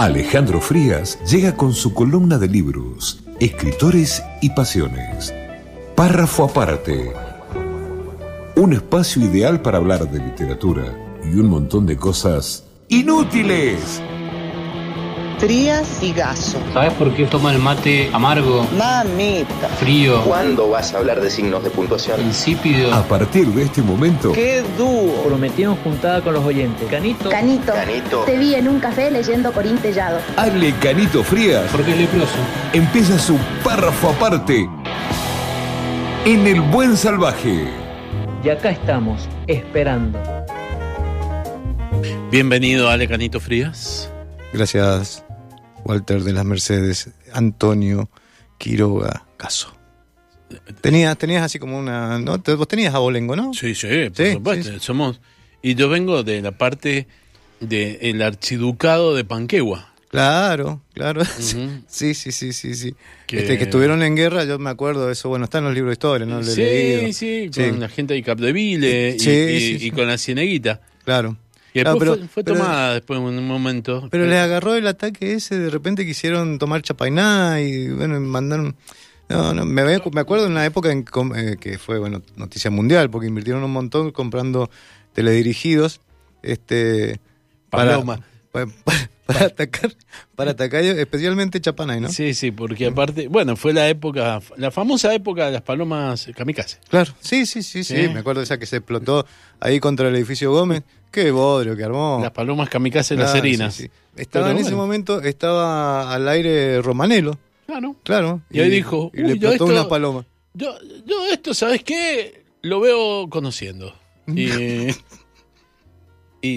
Alejandro Frías llega con su columna de libros, escritores y pasiones. Párrafo aparte. Un espacio ideal para hablar de literatura y un montón de cosas inútiles. Frías y Gaso. ¿Sabes por qué toma el mate amargo, Mamita. frío, ¿Cuándo vas a hablar de signos de puntuación? insípido? A partir de este momento, ¡Qué dúo! Prometimos juntada con los oyentes. Canito. Canito. Canito. Te vi en un café leyendo Corín Tellado. Ale Canito Frías Porque es leproso. empieza su párrafo aparte en el buen salvaje. Y acá estamos, esperando. Bienvenido, Ale Canito Frías. Gracias, Walter de las Mercedes, Antonio Quiroga Caso. Tenías, tenías así como una. ¿no? Vos tenías abolengo, ¿no? Sí, sí, por Sí, supuesto. sí, sí. Somos. Y yo vengo de la parte del archiducado de Panquegua. Claro, claro. Sí, sí, sí, sí, sí. Que- Este, que estuvieron en guerra, yo me acuerdo de eso. Bueno, está en los libros de historia, ¿no? Lo sí, sí, con la gente de Capdeville y, y- con la cieneguita. Claro. Pero- fue, fue pero- tomada después en un momento. Pero les agarró el ataque ese, de repente quisieron tomar Chapainá y bueno, mandaron... No, no, me, me acuerdo en una época en eh, que fue, bueno, noticia mundial, porque invirtieron un montón comprando teledirigidos, este... Para, Paloma. para, para atacar, para atacar especialmente Chapanay, ¿no? Sí, sí, porque aparte, bueno, fue la época, la famosa época de las palomas kamikaze. Claro, sí, sí, sí, sí, Sí. me acuerdo de esa que se explotó ahí contra el edificio Gómez. Qué bodrio que armó. Las palomas kamikaze Claro, las serinas. sí, sí. Estaba Pero en ese momento, estaba al aire Romanelo. Claro. Claro. Y ahí dijo, y "Uy, le yo esto- una paloma. Yo, yo esto, ¿sabes qué? Lo veo conociendo. Y, y,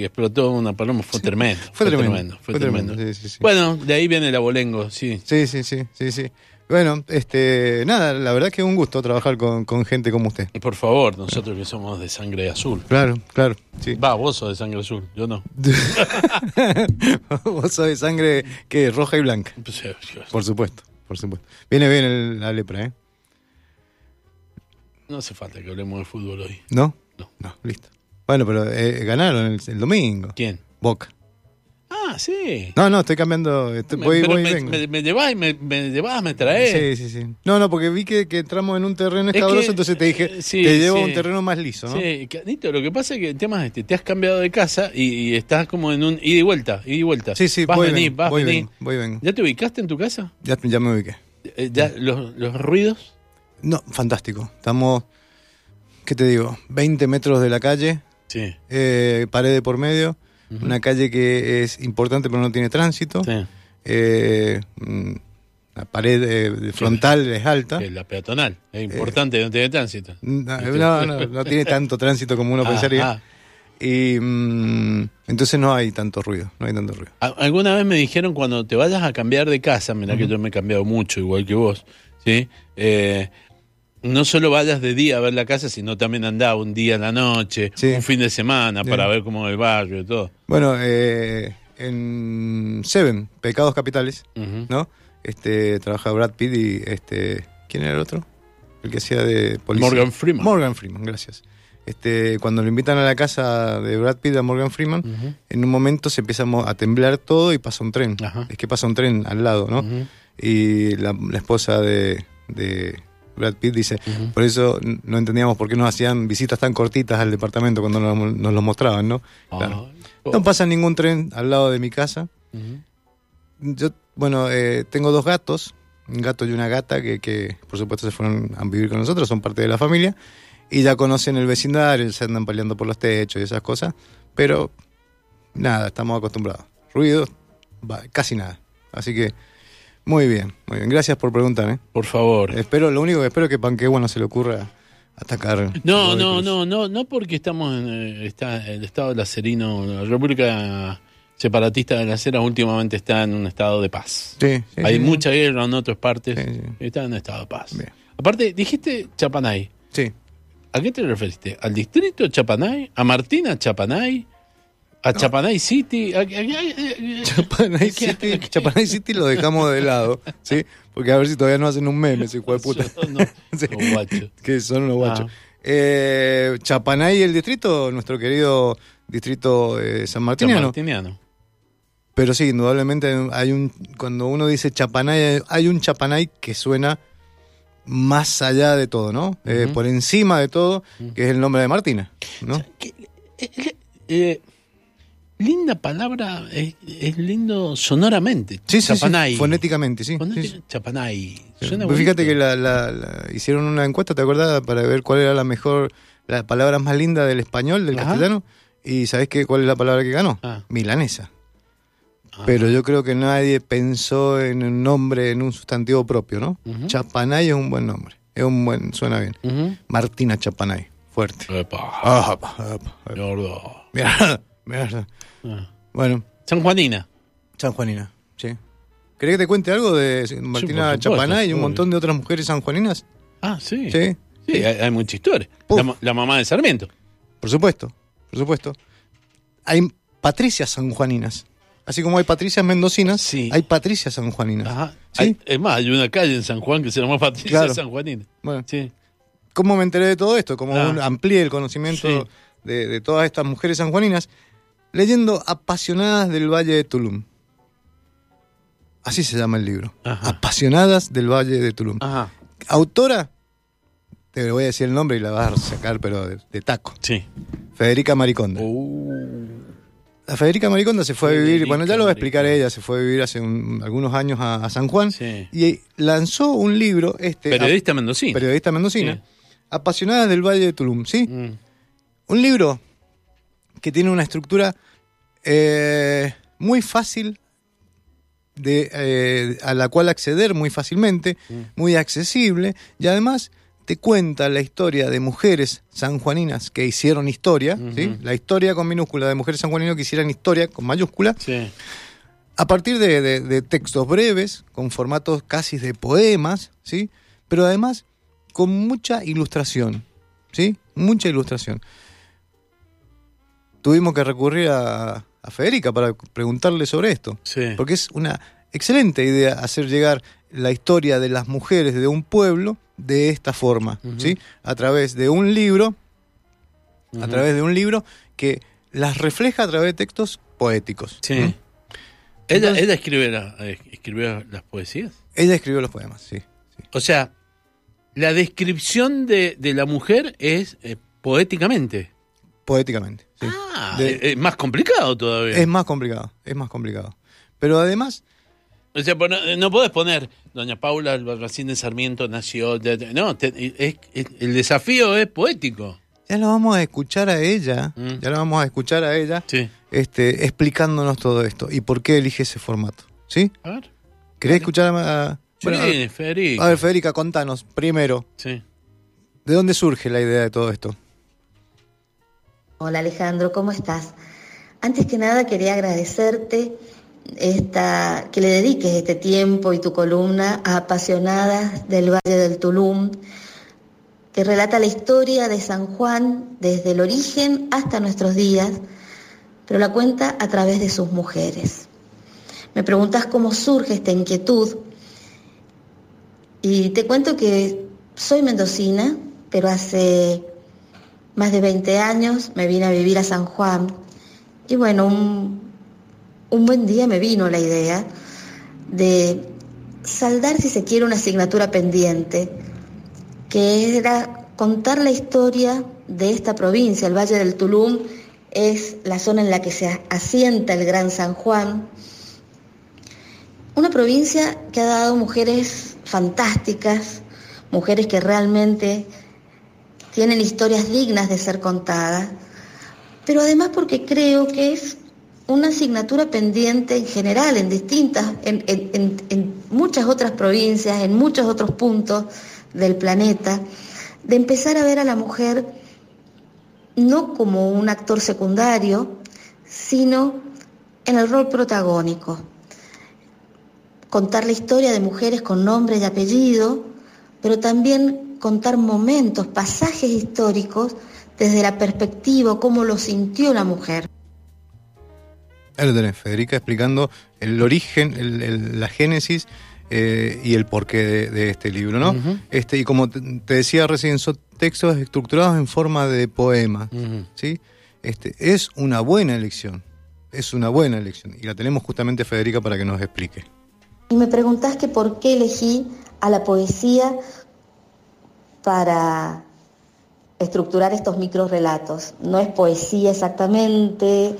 y explotó una paloma, fue tremendo. Fue tremendo, Fue, fue tremendo. tremendo, sí, sí. Bueno, de ahí viene el abolengo, sí. Sí, sí, sí, sí, sí. Bueno, este, nada, la verdad que es un gusto trabajar con, con gente como usted. Y por favor, nosotros que somos de sangre azul. Claro, claro, sí. Va, vos sos de sangre azul, yo no. Vos sos de sangre que roja y blanca, por supuesto, por supuesto. Viene bien el- la lepra, ¿eh? No hace falta que hablemos de fútbol hoy. ¿No? No. No, listo. Bueno, pero eh, ganaron el, el domingo. ¿Quién? Boca. Ah, sí. No, no, estoy cambiando, estoy- Me- voy, voy y me, vengo. me- me llevás y me, me llevás, me traes. Sí, sí, sí. No, no, porque vi que, que entramos en un terreno Es escabroso, que, entonces te dije, eh, sí, te llevo a un terreno más liso, ¿no? Sí, Canito, lo que pasa es que el tema es este, te has cambiado de casa y, y estás como en un ida y vuelta, ida y vuelta. Sí, sí, vas, voy, vengo, vas, voy, vengo, voy, vengo. ¿Ya te ubicaste en tu casa? Ya, ya me ubiqué. Eh, ¿Ya los, los ruidos? No, fantástico. Estamos, ¿qué te digo? 20 metros de la calle, Sí. eh, pared de por medio, Una calle que es importante pero no tiene tránsito, Sí. eh, mm, la pared eh, frontal es alta. La peatonal. Es importante, no tiene tránsito. No, no, no, no tiene tanto tránsito como uno Ah, pensaría. ah. Y mm, entonces no hay tanto ruido, no hay tanto ruido. Alguna vez me dijeron cuando te vayas a cambiar de casa, mira que yo me he cambiado mucho, igual que vos, ¿sí? Eh, no solo vayas de día a ver la casa, sino también andá un día en la noche, Sí. un fin de semana, Sí. para ver cómo es el barrio y todo. Bueno, eh, en Seven, Pecados Capitales. ¿no? Este, trabaja Brad Pitt y este, ¿quién era el otro? El que hacía de policía. Morgan Freeman. Morgan Freeman, gracias. Este, cuando lo invitan a la casa de Brad Pitt a Morgan Freeman, en un momento se empieza a temblar todo y pasa un tren. Ajá. Es que pasa un tren al lado, ¿no? Y la, la esposa de, de Brad Pitt dice, por eso no entendíamos por qué nos hacían visitas tan cortitas al departamento cuando nos, nos lo mostraban, ¿no? Claro. Ay, No pasa ningún tren al lado de mi casa. Yo, bueno, eh, tengo dos gatos, un gato y una gata que, que, por supuesto se fueron a vivir con nosotros, son parte de la familia y ya conocen el vecindario, se andan peleando por los techos y esas cosas, pero nada, estamos acostumbrados. Ruido, casi nada. Así que muy bien, muy bien. Gracias por preguntar. ¿eh? Por favor. Espero, lo único que espero es que Panquegua no se le ocurra atacar. No, no, no, no, no porque estamos en eh, está, el estado de la República Separatista de las Heras últimamente está en un estado de paz. Sí, sí, Hay sí. mucha guerra en otras partes, está en un estado de paz. Bien. Aparte, dijiste Chapanay. Sí. ¿A qué te referiste? ¿Al distrito Chapanay? ¿A Martina Chapanay? ¿A Chapanay City? ¿A- a- Chapanay ¿Qué- City, Chapanay City lo dejamos de lado, ¿sí? Porque a ver si todavía no hacen un meme, ese hijo de puta. No, Sí. los guachos. Que son unos guachos. Ah. Eh, Chapanay el distrito, nuestro querido distrito eh, San Martiniano. Martiniano. Pero sí, indudablemente hay un. Cuando uno dice Chapanay, hay un Chapanay que suena más allá de todo, ¿no? Eh, por encima de todo, que es el nombre de Martina, ¿no? Que- eh, linda palabra, es, es lindo sonoramente. Sí, sí, sí, Chapanay. fonéticamente, sí. Fonética- sí, sí. Chapanay. Sí. Suena Pues fíjate que la, la- la- hicieron una encuesta, ¿te acuerdas? Para ver cuál era la mejor, la palabra más linda del español, del Ajá. castellano. ¿Y sabés qué, cuál es la palabra que ganó? Ah. Milanesa. Ah. Pero yo creo que nadie pensó en un nombre, en un sustantivo propio, ¿no? Ujú. Chapanay es un buen nombre. Es un buen, suena bien. Martina Chapanay, fuerte. Epa, Ah, apa, apa, apa. Ah. Bueno, San Juanina. San Juanina, sí. ¿Querés que te cuente algo de Martina supuesto, Chapanay y un montón de otras mujeres sanjuaninas? Ah, sí. Sí, Sí, hay, hay mucha historia. La, ma- la mamá de Sarmiento. por supuesto, por supuesto. Hay patricias sanjuaninas. Así como hay patricias mendocinas, Sí. hay patricias sanjuaninas. Ajá. ¿Sí? Hay- es más, hay una calle en San Juan que se llama Patricia Claro. San Juanina. Bueno, Sí. ¿cómo me enteré de todo esto? ¿Cómo Ah. amplié el conocimiento Sí. de, de todas estas mujeres sanjuaninas? Leyendo Apasionadas del Valle de Tulum. Así se llama el libro. Ajá. Apasionadas del Valle de Tulum. Ajá. Autora, te voy a decir el nombre y la vas a sacar, pero de, de taco. Sí. Federica Mariconda. Uh, La Federica Mariconda se fue a vivir, bueno, ya lo va a explicar Mariconda. ella, se fue a vivir hace un- algunos años a, a San Juan Sí. y lanzó un libro, este, Periodista a- mendocino. periodista mendocina, Sí. Apasionadas del Valle de Tulum, ¿sí? Mm. Un libro que tiene una estructura eh, muy fácil de, eh, a la cual acceder muy fácilmente, muy accesible y además te cuenta la historia de mujeres sanjuaninas que hicieron historia, ¿sí? la historia con minúscula de mujeres sanjuaninas que hicieron historia con mayúscula, Sí. a partir de, de- de textos breves, con formatos casi de poemas, ¿sí? pero además con mucha ilustración, ¿sí? mucha ilustración. Tuvimos que recurrir a, a Federica para preguntarle sobre esto, Sí. porque es una excelente idea hacer llegar la historia de las mujeres de un pueblo de esta forma, ¿sí? a través de un libro, a través de un libro que las refleja a través de textos poéticos. Sí. ¿no? Ella, Entonces- ella escribe, la- eh, escribió las poesías. Ella escribió los poemas, sí. sí. O sea, la descripción de, de la mujer es eh, poéticamente. Poéticamente. sí. Ah, De- es, más complicado todavía. Es más complicado, es más complicado. Pero además, O sea, pues, no, no podés poner, doña Paula Albarracín de Sarmiento nació... de- de- no, te- es- es- el desafío es poético. ya la vamos a escuchar a ella, Mm. ya la vamos a escuchar a ella Sí. este, explicándonos todo esto y por qué elige ese formato. ¿Sí? A ver. ¿Querés escuchar a, bueno, Sí, Federico. a, a ver, Federica, contanos primero, Sí. ¿de dónde surge la idea de todo esto? Hola Alejandro, ¿cómo estás? Antes que nada quería agradecerte esta, que le dediques este tiempo y tu columna a apasionadas del Valle del Tulum, que relata la historia de San Juan desde el origen hasta nuestros días, pero la cuenta a través de sus mujeres. Me preguntas cómo surge esta inquietud y te cuento que soy mendocina, pero hace más de 20 años me vine a vivir a San Juan y bueno, un, un buen día me vino la idea de saldar, si se quiere, una asignatura pendiente, que era contar la historia de esta provincia. El Valle del Tulum es la zona en la que se asienta el Gran San Juan. Una provincia que ha dado mujeres fantásticas, mujeres que realmente tienen historias dignas de ser contadas, pero además porque creo que es una asignatura pendiente en general, en distintas, en, muchas otras provincias, en muchos otros puntos del planeta, de empezar a ver a la mujer no como un actor secundario, sino en el rol protagónico. Contar la historia de mujeres con nombre y apellido, pero también contar momentos, pasajes históricos desde la perspectiva, cómo lo sintió la mujer. Ahí lo tenés, Federica explicando el origen, el- el- la génesis eh, y el porqué de, de este libro, ¿no? Este, y como te, decía recién, son textos estructurados en forma de poema. ¿sí? Este, es una buena elección, es una buena elección y la tenemos justamente Federica para que nos explique. Y me preguntás que por qué elegí a la poesía para estructurar estos microrelatos. No es poesía exactamente,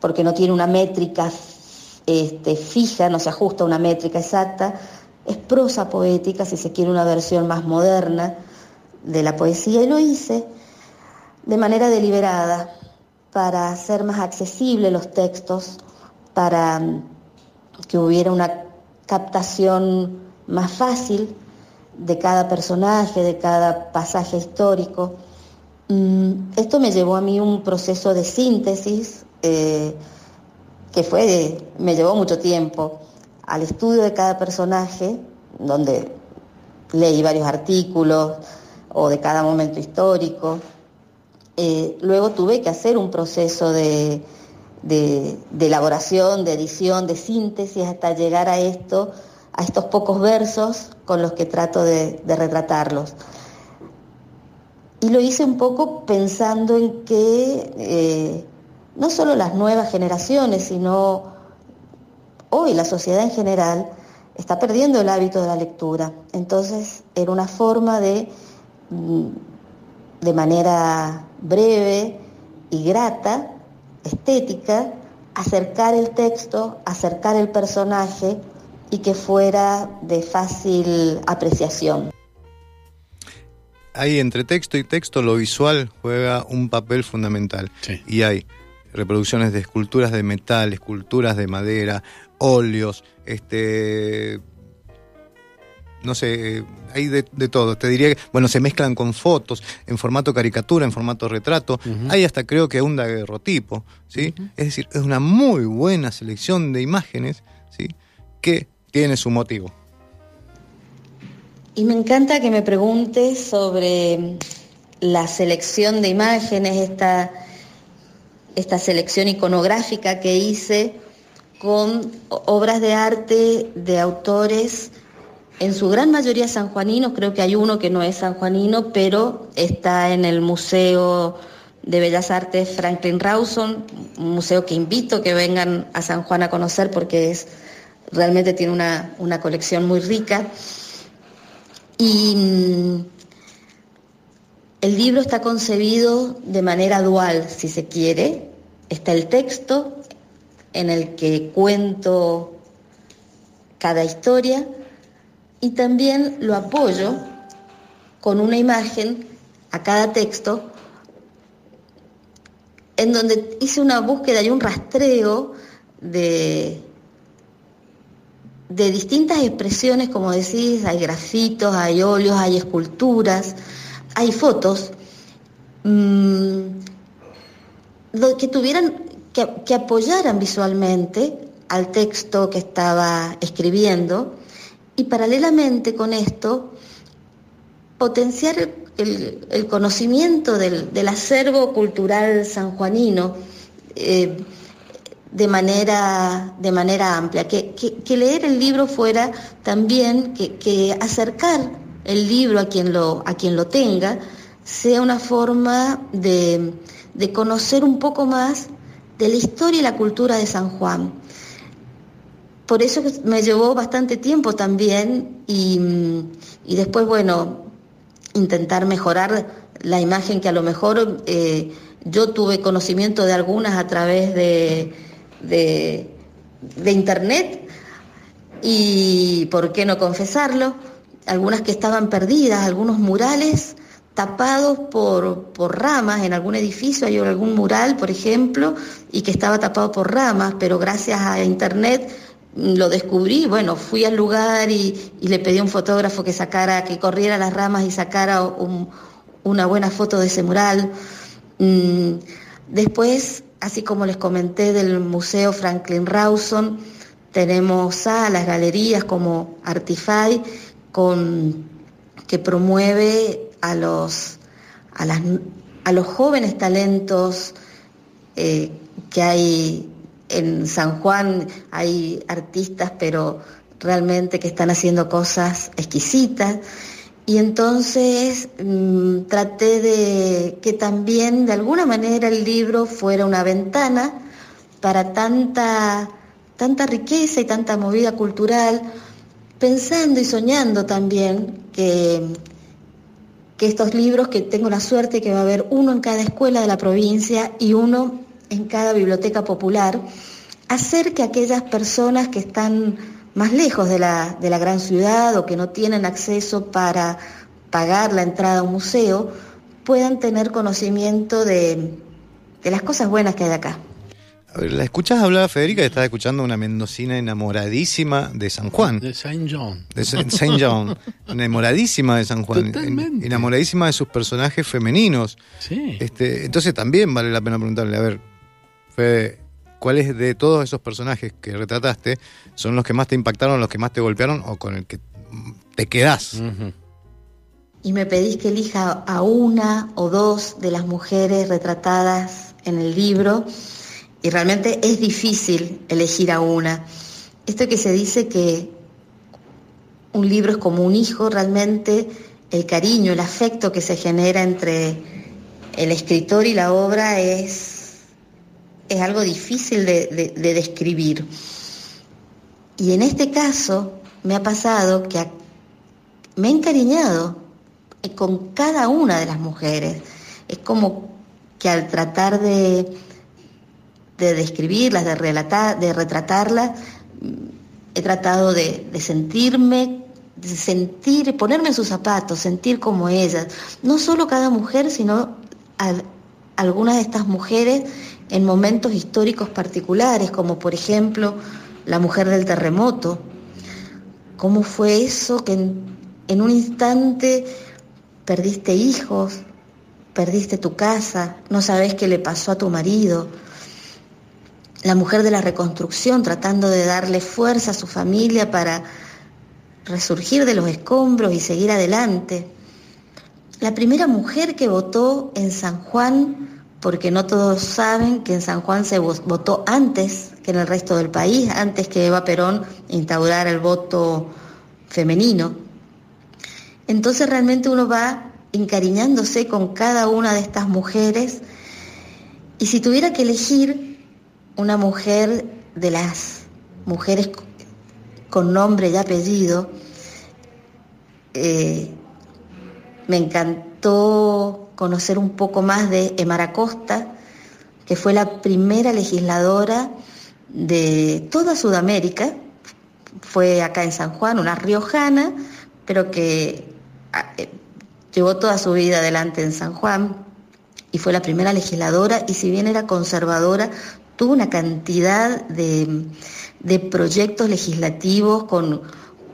porque no tiene una métrica este, fija, no se ajusta a una métrica exacta. Es prosa poética, si se quiere una versión más moderna de la poesía, y lo hice de manera deliberada para hacer más accesibles los textos, para que hubiera una captación más fácil de cada personaje, de cada pasaje histórico. Mm, esto me llevó a mí un proceso de síntesis eh, que fue, me llevó mucho tiempo, al estudio de cada personaje, donde leí varios artículos o de cada momento histórico. Eh, luego tuve que hacer un proceso de, elaboración, de edición, de síntesis hasta llegar a esto, a estos pocos versos con los que trato de, retratarlos. Y lo hice un poco pensando en que eh, no solo las nuevas generaciones, sino hoy la sociedad en general está perdiendo el hábito de la lectura. Entonces era una forma de, mm, de manera breve y grata, estética, acercar el texto, acercar el personaje y que fuera de fácil apreciación. Ahí entre texto y texto lo visual juega un papel fundamental. Y hay reproducciones de esculturas de metal, esculturas de madera, óleos, este no sé, hay de, todo. Te diría que, bueno, se mezclan con fotos, en formato caricatura, en formato retrato. Hay hasta creo que un daguerrotipo, ¿sí? Es decir, es una muy buena selección de imágenes, ¿sí? Que tiene su motivo. Y me encanta que me preguntes sobre la selección de imágenes, esta esta selección iconográfica que hice con obras de arte de autores, en su gran mayoría sanjuaninos, creo que hay uno que no es sanjuanino, pero está en el Museo de Bellas Artes Franklin Rawson, un museo que invito que vengan a San Juan a conocer porque es, realmente tiene una, una colección muy rica. Y mm, el libro está concebido de manera dual, si se quiere. Está el texto en el que cuento cada historia y también lo apoyo con una imagen a cada texto en donde hice una búsqueda y un rastreo de, de distintas expresiones, como decís, hay grafitos, hay óleos, hay esculturas, hay fotos mm, que tuvieran, que, apoyaran visualmente al texto que estaba escribiendo y paralelamente con esto potenciar el, conocimiento del, acervo cultural sanjuanino eh, de, manera, de manera amplia, que, leer el libro fuera también que acercar el libro a quien lo, a quien lo tenga, sea una forma de, conocer un poco más de la historia y la cultura de San Juan. Por eso me llevó bastante tiempo también y, después, bueno, intentar mejorar la imagen que a lo mejor eh, yo tuve conocimiento de algunas a través de, de, de internet y, ¿por qué no confesarlo? algunas que estaban perdidas, algunos murales tapados por, ramas, en algún edificio hay algún mural, por ejemplo, y que estaba tapado por ramas, pero gracias a internet lo descubrí, bueno, fui al lugar y, le pedí a un fotógrafo que sacara, que corriera las ramas y sacara una buena foto de ese mural. Mm, después, así como les comenté del Museo Franklin Rawson, tenemos salas, galerías como Artify, con, que promueve a los, a, las, a los jóvenes talentos eh, que hay en San Juan, hay artistas, pero realmente que están haciendo cosas exquisitas. Y entonces mm, traté de que también de alguna manera el libro fuera una ventana para tanta, tanta riqueza y tanta movida cultural, pensando y soñando también que, que estos libros, que tengo la suerte que va a haber uno en cada escuela de la provincia y uno en cada biblioteca popular, hacer que aquellas personas que están más lejos de la, de la gran ciudad o que no tienen acceso para pagar la entrada a un museo, puedan tener conocimiento de, de las cosas buenas que hay acá. A ver, la escuchás hablar a Federica y estás escuchando una mendocina enamoradísima de San Juan. De Saint John. De Sa- Saint John. enamoradísima de San Juan. Totalmente. Enamoradísima de sus personajes femeninos. Sí. Este, entonces también vale la pena preguntarle, a ver, Fede, ¿cuáles de todos esos personajes que retrataste son los que más te impactaron, los que más te golpearon o con el que te quedás? Y me pedís que elija a una o dos de las mujeres retratadas en el libro y realmente es difícil elegir a una. Esto que se dice que un libro es como un hijo, realmente el cariño, el afecto que se genera entre el escritor y la obra es, es algo difícil de, de- de describir. Y en este caso me ha pasado que me he encariñado con cada una de las mujeres. Es como que al tratar de, de describirlas, de relatar, de retratarlas, mm, he tratado de, de sentirme, de sentir, ponerme en sus zapatos, sentir como ellas. No solo cada mujer, sino al- algunas de estas mujeres en momentos históricos particulares, como por ejemplo la mujer del terremoto. ¿Cómo fue eso que en, un instante perdiste hijos, perdiste tu casa, no sabes qué le pasó a tu marido? La mujer de la reconstrucción tratando de darle fuerza a su familia para resurgir de los escombros y seguir adelante. La primera mujer que votó en San Juan, porque no todos saben que en San Juan se vo- votó antes que en el resto del país, antes que Eva Perón instaurara el voto femenino. Entonces realmente uno va encariñándose con cada una de estas mujeres y si tuviera que elegir una mujer de las mujeres co- con nombre y apellido, eh, me conocer un poco más de Emara Costa, que fue la primera legisladora de toda Sudamérica, fue acá en San Juan, una riojana, pero que ah, eh, llevó toda su vida adelante en San Juan y fue la primera legisladora y si bien era conservadora, tuvo una cantidad de, de proyectos legislativos con,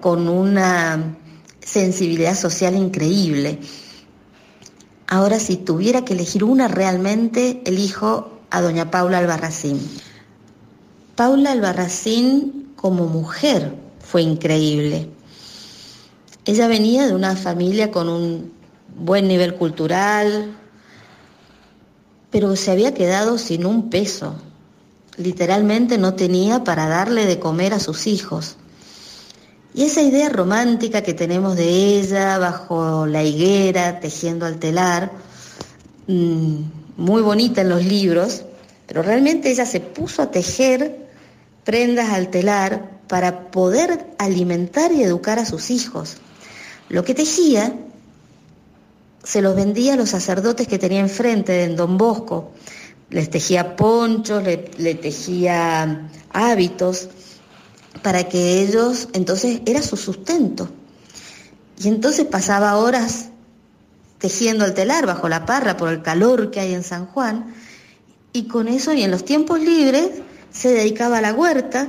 con una sensibilidad social increíble. Ahora, si tuviera que elegir una realmente, elijo a doña Paula Albarracín. Paula Albarracín como mujer fue increíble. Ella venía de una familia con un buen nivel cultural, pero se había quedado sin un peso. Literalmente no tenía para darle de comer a sus hijos. Y esa idea romántica que tenemos de ella bajo la higuera, tejiendo al telar, mm, muy bonita en los libros, pero realmente ella se puso a tejer prendas al telar para poder alimentar y educar a sus hijos. Lo que tejía se los vendía a los sacerdotes que tenía enfrente en Don Bosco. Les tejía ponchos, le, le tejía hábitos para que ellos, entonces era su sustento. Y entonces pasaba horas tejiendo el telar bajo la parra por el calor que hay en San Juan, y con eso y en los tiempos libres se dedicaba a la huerta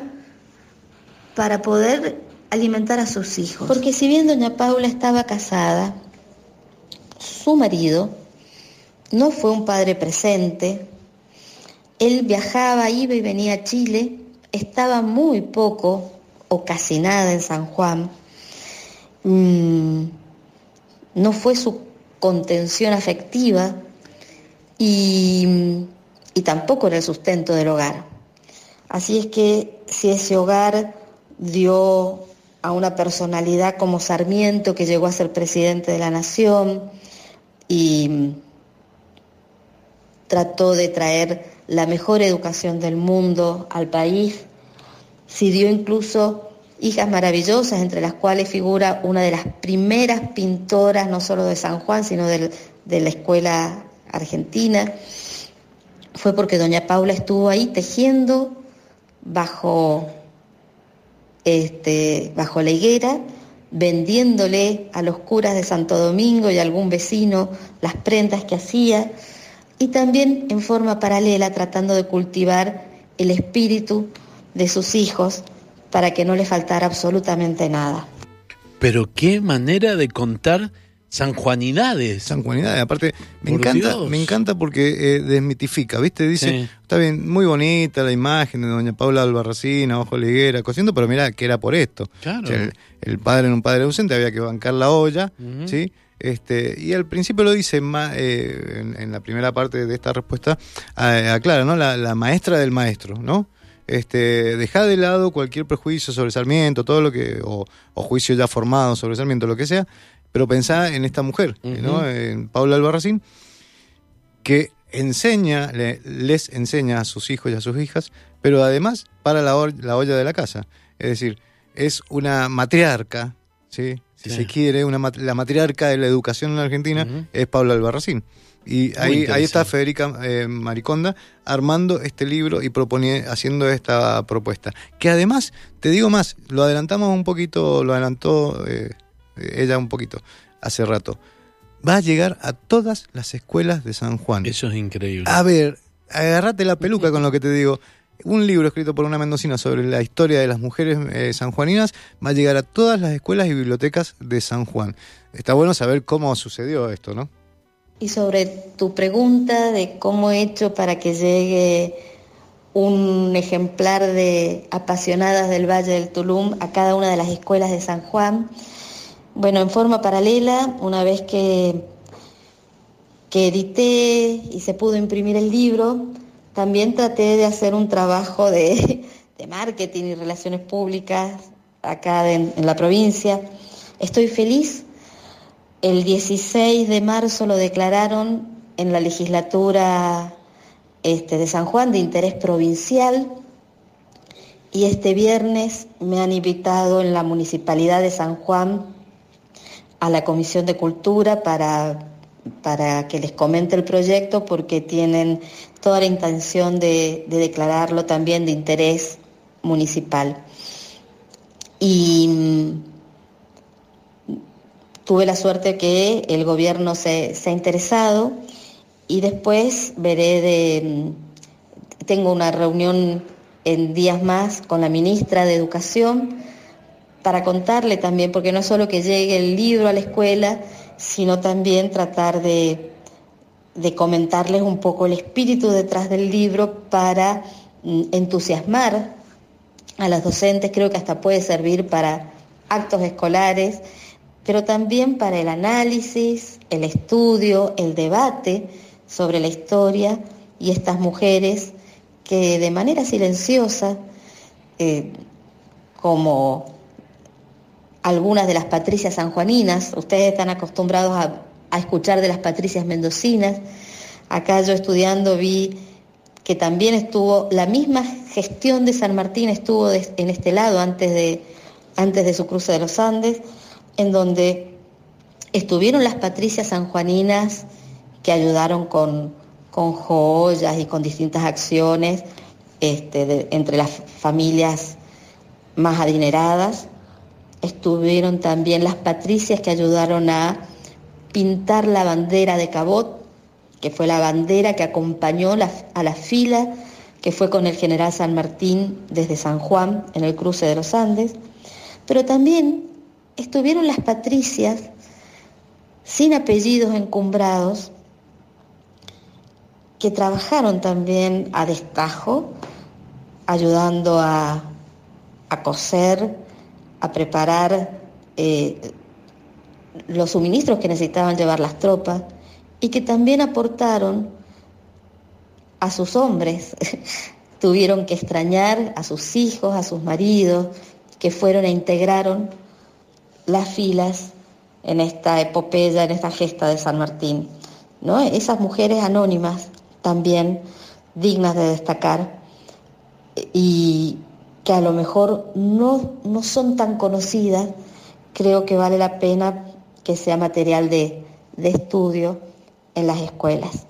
para poder alimentar a sus hijos. Porque si bien doña Paula estaba casada, su marido no fue un padre presente, él viajaba, iba y venía a Chile, estaba muy poco o casi nada en San Juan, Mm, no fue su contención afectiva y, y tampoco era el sustento del hogar. Así es que si ese hogar dio a una personalidad como Sarmiento, que llegó a ser presidente de la nación y trató de traer la mejor educación del mundo al país. Sí dio incluso hijas maravillosas, entre las cuales figura una de las primeras pintoras, no solo de San Juan, sino de la escuela argentina. Fue porque doña Paula estuvo ahí tejiendo bajo, este, bajo la higuera, vendiéndole a los curas de Santo Domingo y a algún vecino las prendas que hacía y también en forma paralela tratando de cultivar el espíritu de sus hijos para que no les faltara absolutamente nada. Pero qué manera de contar sanjuanidades. Sanjuanidades, aparte, me Por encanta, Dios. me encanta porque eh, desmitifica, ¿viste? Dice, Sí. está bien, muy bonita la imagen de doña Paula de la higuera, cosiendo, pero mira que era por esto. Claro. O sea, el, el padre en un padre ausente había que bancar la olla. ¿sí? Este, y al principio lo dice ma- eh, en, en la primera parte de esta respuesta, eh, aclara, ¿no? La, la maestra del maestro, ¿no? Este, deja de lado cualquier prejuicio sobre Sarmiento, todo lo que, o, o juicio ya formado sobre Sarmiento, lo que sea, pero pensá en esta mujer, ¿no? En Paula Albarracín, que enseña, le- les enseña a sus hijos y a sus hijas, pero además para la olla de la casa. Es decir, es una matriarca, ¿sí? Si se quiere, una la matriarca de la educación en la Argentina es Paula Albarracín. Y ahí, ahí está. Federica eh, Mariconda armando este libro y proponi- haciendo esta propuesta. Que además, te digo más, lo adelantamos un poquito, lo adelantó eh, ella un poquito hace rato. Va a llegar a todas las escuelas de San Juan. Eso es increíble. A ver, agarrate la peluca con lo que te digo. Un libro escrito por una mendocina sobre la historia de las mujeres eh, sanjuaninas va a llegar a todas las escuelas y bibliotecas de San Juan. Está bueno saber cómo sucedió esto, ¿no? Y sobre tu pregunta de cómo he hecho para que llegue un ejemplar de apasionadas del Valle del Tulum a cada una de las escuelas de San Juan, bueno, en forma paralela, una vez que, que edité y se pudo imprimir el libro, también traté de hacer un trabajo de, marketing y relaciones públicas acá en la provincia. Estoy feliz el 16 de marzo lo declararon en la legislatura este, de San Juan de interés provincial y este viernes me han invitado en la municipalidad de San Juan a la Comisión de Cultura para, para que les comente el proyecto porque tienen toda la intención de, de declararlo también de interés municipal. Y mm, tuve la suerte que el gobierno se, ha interesado y después veré de, mm, tengo una reunión en días más con la ministra de Educación para contarle también, porque no solo que llegue el libro a la escuela, sino también tratar de, de comentarles un poco el espíritu detrás del libro para mm, entusiasmar a las docentes, creo que hasta puede servir para actos escolares, pero también para el análisis, el estudio, el debate sobre la historia y estas mujeres que de manera silenciosa, eh, como algunas de las patricias sanjuaninas, ustedes están acostumbrados a, a escuchar de las patricias mendocinas, acá yo estudiando vi que también estuvo, la misma gestión de San Martín estuvo en este lado antes de, antes de su cruce de los Andes, en donde estuvieron las patricias sanjuaninas que ayudaron con, con joyas y con distintas acciones este, entre las familias más adineradas. Estuvieron también las patricias que ayudaron a pintar la bandera de Cabot, que fue la bandera que acompañó a la fila que fue con el general San Martín desde San Juan en el cruce de los Andes. Pero también estuvieron las patricias sin apellidos encumbrados que trabajaron también a destajo, ayudando a, a coser, a preparar eh, los suministros que necesitaban llevar las tropas y que también aportaron a sus hombres. Tuvieron que extrañar a sus hijos, a sus maridos, que fueron e integraron las filas en esta epopeya, en esta gesta de San Martín. ¿no? Esas mujeres anónimas también dignas de destacar y que a lo mejor no, no son tan conocidas, creo que vale la pena que sea material de, de estudio en las escuelas.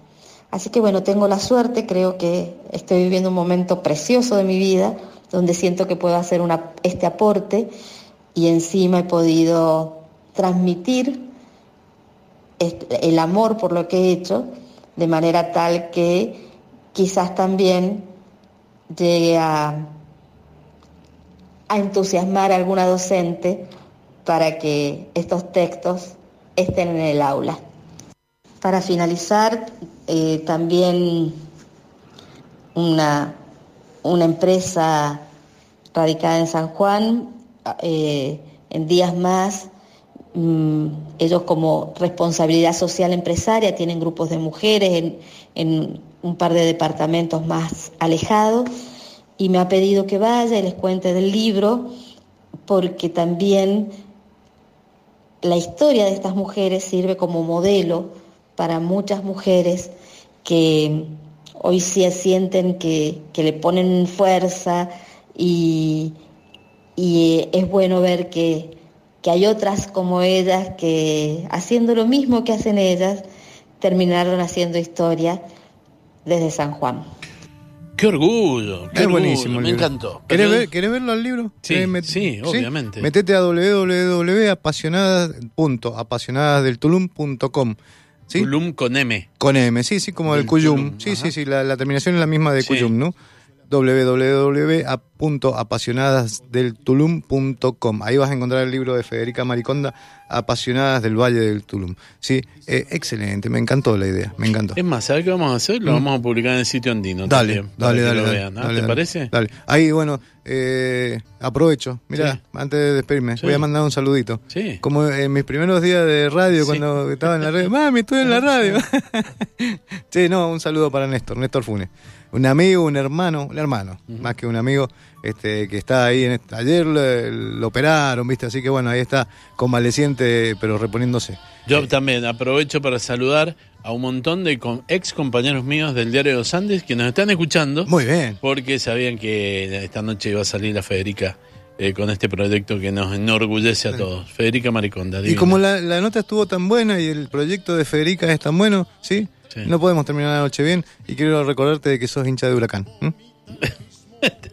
Así que bueno, tengo la suerte, creo que estoy viviendo un momento precioso de mi vida, donde siento que puedo hacer este aporte y encima he podido transmitir el amor por lo que he hecho, de manera tal que quizás también llegue a, a entusiasmar a alguna docente para que estos textos estén en el aula. Para finalizar, eh, también una, una, empresa radicada en San Juan, eh, en días más, mmm, ellos como responsabilidad social empresaria tienen grupos de mujeres en, en un par de departamentos más alejados y me ha pedido que vaya y les cuente del libro porque también la historia de estas mujeres sirve como modelo para muchas mujeres que hoy sí sienten que, que le ponen fuerza y, y, es bueno ver que, que hay otras como ellas que haciendo lo mismo que hacen ellas terminaron haciendo historia desde San Juan. ¡Qué orgullo! Qué es orgullo, buenísimo. Me encantó. ¿Querés, ver- querés verlo al libro? Sí, ¿Querés met- sí, obviamente. Metete a www.apasionadas.com. ¿Sí? Tulum con M. Con M, sí, sí, como Del el Cuyum. Tulum, Sí, sí, sí, la, la terminación es la misma de. Cuyum, ¿no? www.apasionadasdeltulum.com. Ahí vas a encontrar el libro de Federica Mariconda, Apasionadas del Valle del Tulum. Sí, eh, excelente, me encantó la idea, me encantó. Es más, ¿sabes qué vamos a hacer? Lo vamos a publicar en el sitio andino. Mm. Dale, también, dale, dale, lo dale, vean, dale, ¿Te parece? Dale. Ahí, bueno, eh, aprovecho. Mira, Sí. antes de despedirme, Sí. voy a mandar un saludito. Sí. Como en mis primeros días de radio, cuando estaba en la radio, mami, estoy en la radio. sí, no, un saludo para Néstor, Néstor Funes. Un amigo, un hermano, un hermano, más que un amigo, este, que está ahí en este- ayer lo, lo operaron, viste, así que bueno, ahí está convaleciente, pero reponiéndose. Yo también aprovecho para saludar a un montón de ex compañeros míos del Diario de los Andes que nos están escuchando. Muy bien. Porque sabían que esta noche iba a salir la Federica eh, con este proyecto que nos enorgullece a todos. Federica Mariconda. Y como la, la nota estuvo tan buena y el proyecto de Federica es tan bueno, ¿sí? Sí. No podemos terminar la noche bien y quiero recordarte de que sos hincha de huracán.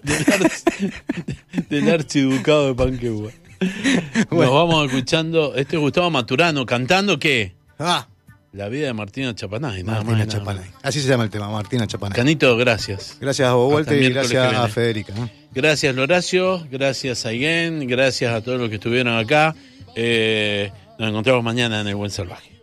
del, archi- del archiducado de Panquehua. Nos vamos escuchando. Este es Gustavo Maturano cantando ¿qué? Ah, La vida de Martina Chapanay. Nada Martina más y nada Chapanay. Así se llama el tema, Martina Chapanay. Canito, gracias. Gracias a vos, Walter, y gracias a. Federica. ¿no? Gracias Loracio, gracias a Iguén, gracias a todos los que estuvieron acá. Eh, nos encontramos mañana en el Buen Salvaje.